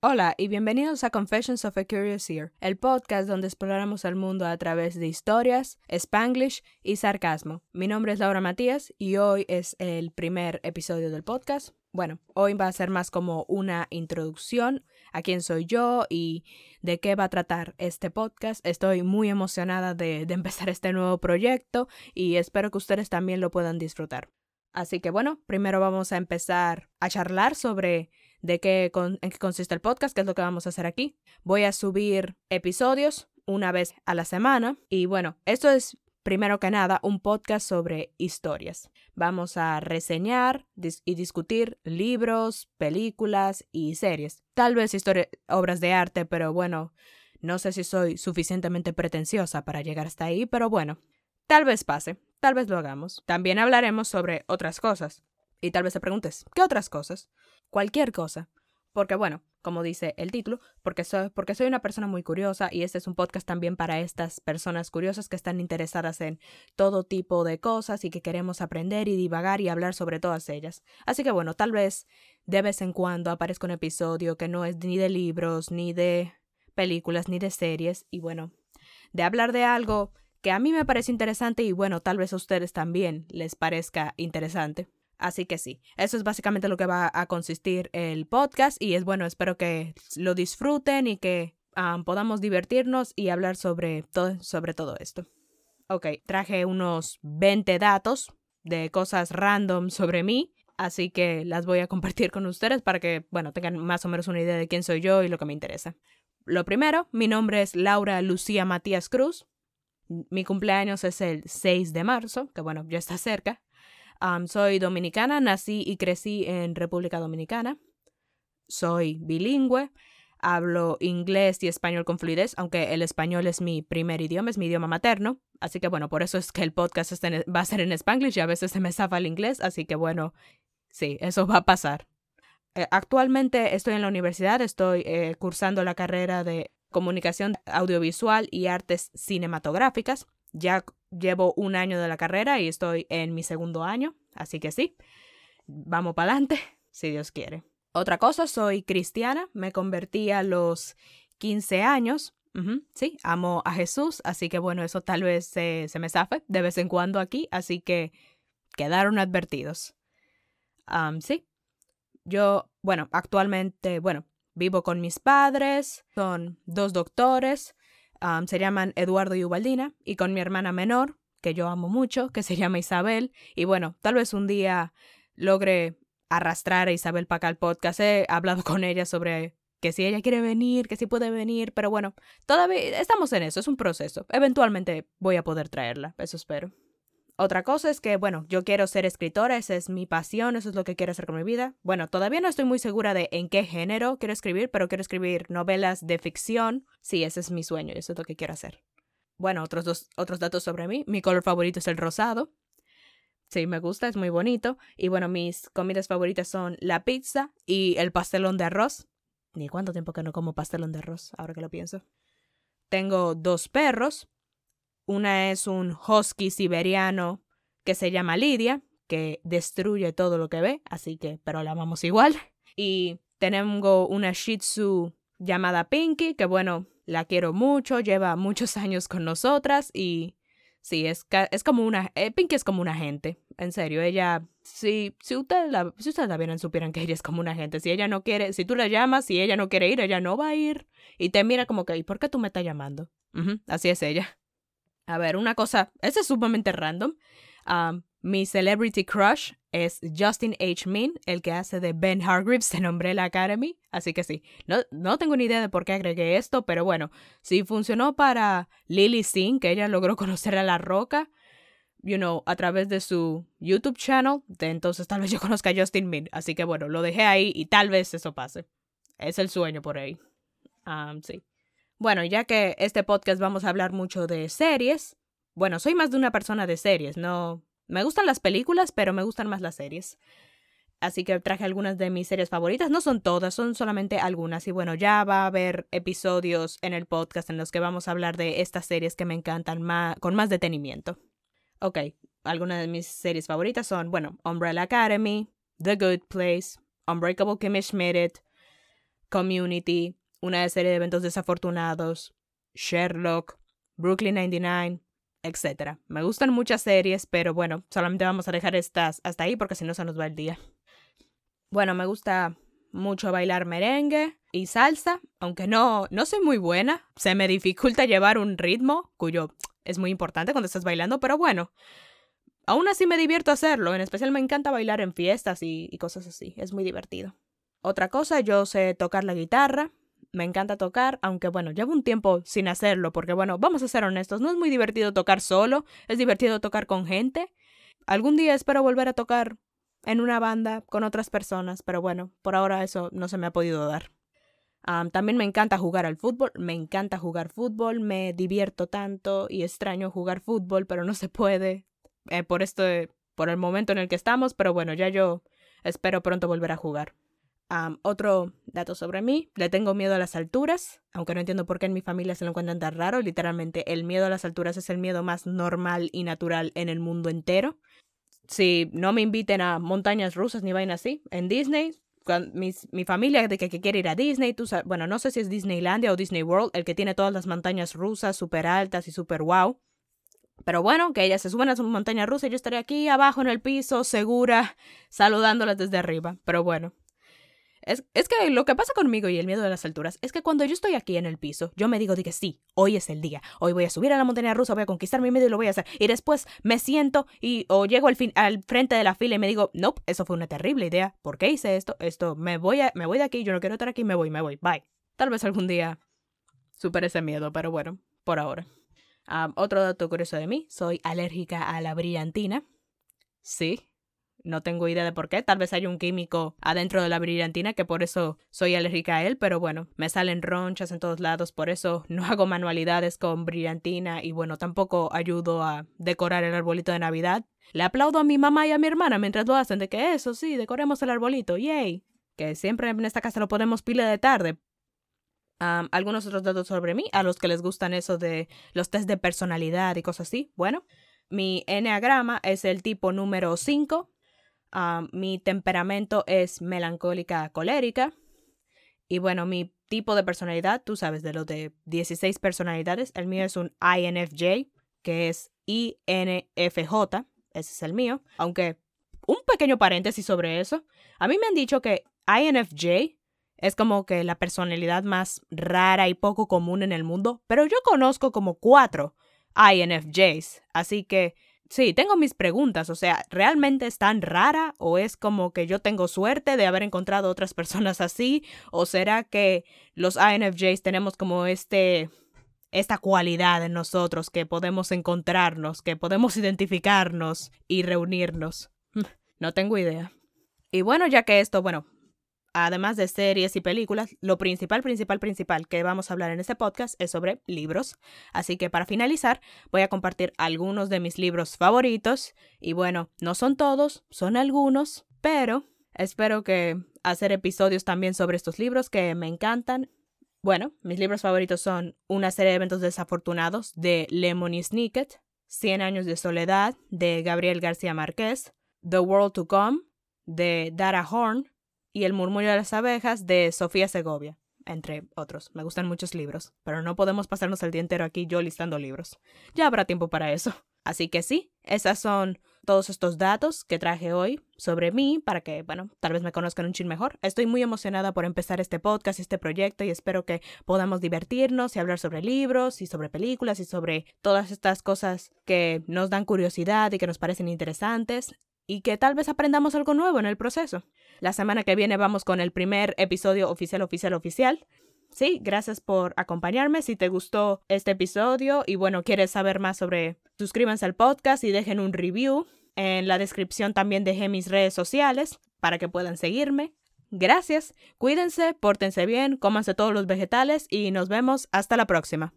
Hola y bienvenidos a Confessions of a Curious Ear, el podcast donde exploramos el mundo a través de historias, spanglish y sarcasmo. Mi nombre es Laura Matías y hoy es el primer episodio del podcast. Bueno, hoy va a ser más como una introducción a quién soy yo y de qué va a tratar este podcast. Estoy muy emocionada de, de empezar este nuevo proyecto y espero que ustedes también lo puedan disfrutar. Así que bueno, primero vamos a empezar a charlar sobre de qué, en qué consiste el podcast, qué es lo que vamos a hacer aquí. Voy a subir episodios una vez a la semana y bueno, esto es primero que nada un podcast sobre historias. Vamos a reseñar y discutir libros, películas y series. Tal vez obras de arte, pero bueno, no sé si soy suficientemente pretenciosa para llegar hasta ahí, pero bueno, tal vez pase, tal vez lo hagamos. También hablaremos sobre otras cosas. Y tal vez te preguntes, ¿qué otras cosas? Cualquier cosa. Porque bueno, como dice el título, porque soy, porque soy una persona muy curiosa y este es un podcast también para estas personas curiosas que están interesadas en todo tipo de cosas y que queremos aprender y divagar y hablar sobre todas ellas. Así que bueno, tal vez de vez en cuando aparezca un episodio que no es ni de libros, ni de películas, ni de series y bueno, de hablar de algo que a mí me parece interesante y bueno, tal vez a ustedes también les parezca interesante. Así que sí, eso es básicamente lo que va a consistir el podcast y es bueno, espero que lo disfruten y que podamos divertirnos y hablar sobre todo, sobre todo esto. Ok, traje unos 20 datos de cosas random sobre mí, así que las voy a compartir con ustedes para que, bueno, tengan más o menos una idea de quién soy yo y lo que me interesa. Lo primero, mi nombre es Laura Lucía Matías Cruz. Mi cumpleaños es el 6 de marzo, que bueno, ya está cerca soy dominicana, nací y crecí en República Dominicana. Soy bilingüe, hablo inglés y español con fluidez, aunque el español es mi primer idioma, es mi idioma materno. Así que bueno, por eso es que el podcast va a ser en spanglish y a veces se me zafa el inglés, así que bueno, sí, eso va a pasar. Eh, actualmente estoy en la universidad, estoy eh, cursando la carrera de comunicación audiovisual y artes cinematográficas. Ya llevo un año de la carrera y estoy en mi segundo año, así que sí, vamos para adelante, si Dios quiere. Otra cosa, soy cristiana, me convertí a los 15 años. sí, amo a Jesús, así que bueno, eso tal vez se, se me zafe de vez en cuando aquí, así que quedaron advertidos. sí, yo, bueno, actualmente, bueno, vivo con mis padres, son dos doctores, se llaman Eduardo y Ubaldina, y con mi hermana menor, que yo amo mucho, que se llama Isabel. Y bueno, tal vez un día logre arrastrar a Isabel para acá al podcast. He hablado con ella sobre que si ella quiere venir, que si puede venir, pero bueno, todavía estamos en eso, es un proceso. Eventualmente voy a poder traerla, eso espero. Otra cosa es que, bueno, yo quiero ser escritora, esa es mi pasión, eso es lo que quiero hacer con mi vida. Bueno, todavía no estoy muy segura de en qué género quiero escribir, pero quiero escribir novelas de ficción. Sí, ese es mi sueño, eso es lo que quiero hacer. Bueno, otros dos, otros datos sobre mí. Mi color favorito es el rosado. Sí, me gusta, es muy bonito. Y bueno, mis comidas favoritas son la pizza y el pastelón de arroz. Ni cuánto tiempo que no como pastelón de arroz, ahora que lo pienso. Tengo dos perros, una es un husky siberiano que se llama Lidia, que destruye todo lo que ve, así que, pero la amamos igual. Y tengo una Shih Tzu llamada Pinky, que bueno, la quiero mucho, lleva muchos años con nosotras y sí, es, es como una, eh, Pinky es como una gente, en serio, ella, si, si ustedes la, si ustedes la vieran, supieran que ella es como una gente, si ella no quiere, si tú la llamas, si ella no quiere ir, ella no va a ir y te mira como que, ¿y por qué tú me estás llamando? así es ella. A ver, una cosa, ese es sumamente random. mi celebrity crush es Justin H. Min, el que hace de Ben Hargreaves en Umbrella Academy. Así que sí, no, no tengo ni idea de por qué agregué esto, pero bueno, si funcionó para Lily Singh, que ella logró conocer a La Roca, you know, a través de su YouTube channel, entonces tal vez yo conozca a Justin Min. Así que bueno, lo dejé ahí y tal vez eso pase. Es el sueño por ahí. sí. Bueno, ya que este podcast vamos a hablar mucho de series, bueno, soy más de una persona de series, no... Me gustan las películas, pero me gustan más las series. Así que traje algunas de mis series favoritas. No son todas, son solamente algunas. Y bueno, ya va a haber episodios en el podcast en los que vamos a hablar de estas series que me encantan más, con más detenimiento. Ok, algunas de mis series favoritas son, bueno, Umbrella Academy, The Good Place, Unbreakable Kimmy Schmidt, Community, una serie de eventos desafortunados, Sherlock, Brooklyn 99, etc. Me gustan muchas series, pero bueno, solamente vamos a dejar estas hasta ahí porque si no se nos va el día. Bueno, me gusta mucho bailar merengue y salsa, aunque no, no soy muy buena. Se me dificulta llevar un ritmo, cuyo es muy importante cuando estás bailando, pero bueno, aún así me divierto hacerlo. En especial me encanta bailar en fiestas y, y cosas así. Es muy divertido. Otra cosa, yo sé tocar la guitarra. Me encanta tocar, aunque bueno, llevo un tiempo sin hacerlo, porque bueno, vamos a ser honestos, no es muy divertido tocar solo, es divertido tocar con gente. Algún día espero volver a tocar en una banda con otras personas, pero bueno, por ahora eso no se me ha podido dar. también me encanta jugar al fútbol, me encanta jugar fútbol, me divierto tanto y extraño jugar fútbol, pero no se puede eh, por este, por el momento en el que estamos, pero bueno, ya yo espero pronto volver a jugar. Otro dato sobre mí, le tengo miedo a las alturas, aunque no entiendo por qué en mi familia se lo encuentran tan raro, literalmente el miedo a las alturas es el miedo más normal y natural en el mundo entero si no me inviten a montañas rusas ni vainas así, en Disney, mi, mi, familia de que, quiere ir a Disney, tú bueno, no sé si es Disneylandia o Disney World, el que tiene todas las montañas rusas súper altas y súper wow. Pero bueno, que ellas se suban a su montaña rusa y yo estaré aquí abajo en el piso, segura, saludándolas desde arriba. Pero bueno, es, que lo que pasa conmigo y el miedo de las alturas es que cuando yo estoy aquí en el piso, yo me digo de que sí, hoy es el día, hoy voy a subir a la montaña rusa, voy a conquistar mi medio y lo voy a hacer. Y después me siento y o llego al, fin, al frente de la fila y me digo, no, nope, eso fue una terrible idea. ¿Por qué hice esto? Esto, me voy, a, me voy de aquí, yo no quiero estar aquí, me voy, me voy, bye. Tal vez algún día supere ese miedo, pero bueno, por ahora. otro dato curioso de mí, soy alérgica a la brillantina. Sí, no tengo idea de por qué. Tal vez hay un químico adentro de la brillantina que por eso soy alérgica a él, pero bueno, me salen ronchas en todos lados, por eso no hago manualidades con brillantina y bueno, tampoco ayudo a decorar el arbolito de Navidad. Le aplaudo a mi mamá y a mi hermana mientras lo hacen de que eso sí, decoremos el arbolito, yay. Que siempre en esta casa lo ponemos pila de tarde. algunos otros datos sobre mí, a los que les gustan eso de los test de personalidad y cosas así. Bueno, mi enneagrama es el tipo número 5, mi temperamento es melancólica colérica. Y bueno, mi tipo de personalidad, tú sabes, de los de 16 personalidades, el mío es un INFJ, que es INFJ, ese es el mío. Aunque, un pequeño paréntesis sobre eso, a mí me han dicho que INFJ es como que la personalidad más rara y poco común en el mundo, pero yo conozco como cuatro INFJs, así que Sí, tengo mis preguntas, o sea, ¿realmente es tan rara o es como que yo tengo suerte de haber encontrado otras personas así? ¿O será que los INFJs tenemos como este esta cualidad en nosotros que podemos encontrarnos, que podemos identificarnos y reunirnos? No tengo idea. Y bueno, ya que esto, bueno, además de series y películas, lo principal, principal, principal que vamos a hablar en este podcast es sobre libros. Así que para finalizar, voy a compartir algunos de mis libros favoritos. Y bueno, no son todos, son algunos, pero espero que hacer episodios también sobre estos libros que me encantan. Bueno, mis libros favoritos son Una serie de eventos desafortunados de Lemony Snicket, Cien años de soledad de Gabriel García Márquez, The World to Come de Dara Horn, y El murmullo de las abejas de Sofía Segovia, entre otros. Me gustan muchos libros, pero no podemos pasarnos el día entero aquí yo listando libros. Ya habrá tiempo para eso. Así que sí, esas son todos estos datos que traje hoy sobre mí para que, bueno, tal vez me conozcan un chin mejor. Estoy muy emocionada por empezar este podcast este proyecto y espero que podamos divertirnos y hablar sobre libros y sobre películas y sobre todas estas cosas que nos dan curiosidad y que nos parecen interesantes y que tal vez aprendamos algo nuevo en el proceso. La semana que viene vamos con el primer episodio oficial, oficial, oficial. Sí, gracias por acompañarme. Si te gustó este episodio y bueno, quieres saber más sobre, suscríbanse al podcast y dejen un review. En la descripción también dejé mis redes sociales para que puedan seguirme. Gracias, cuídense, pórtense bien, cómanse todos los vegetales y nos vemos hasta la próxima.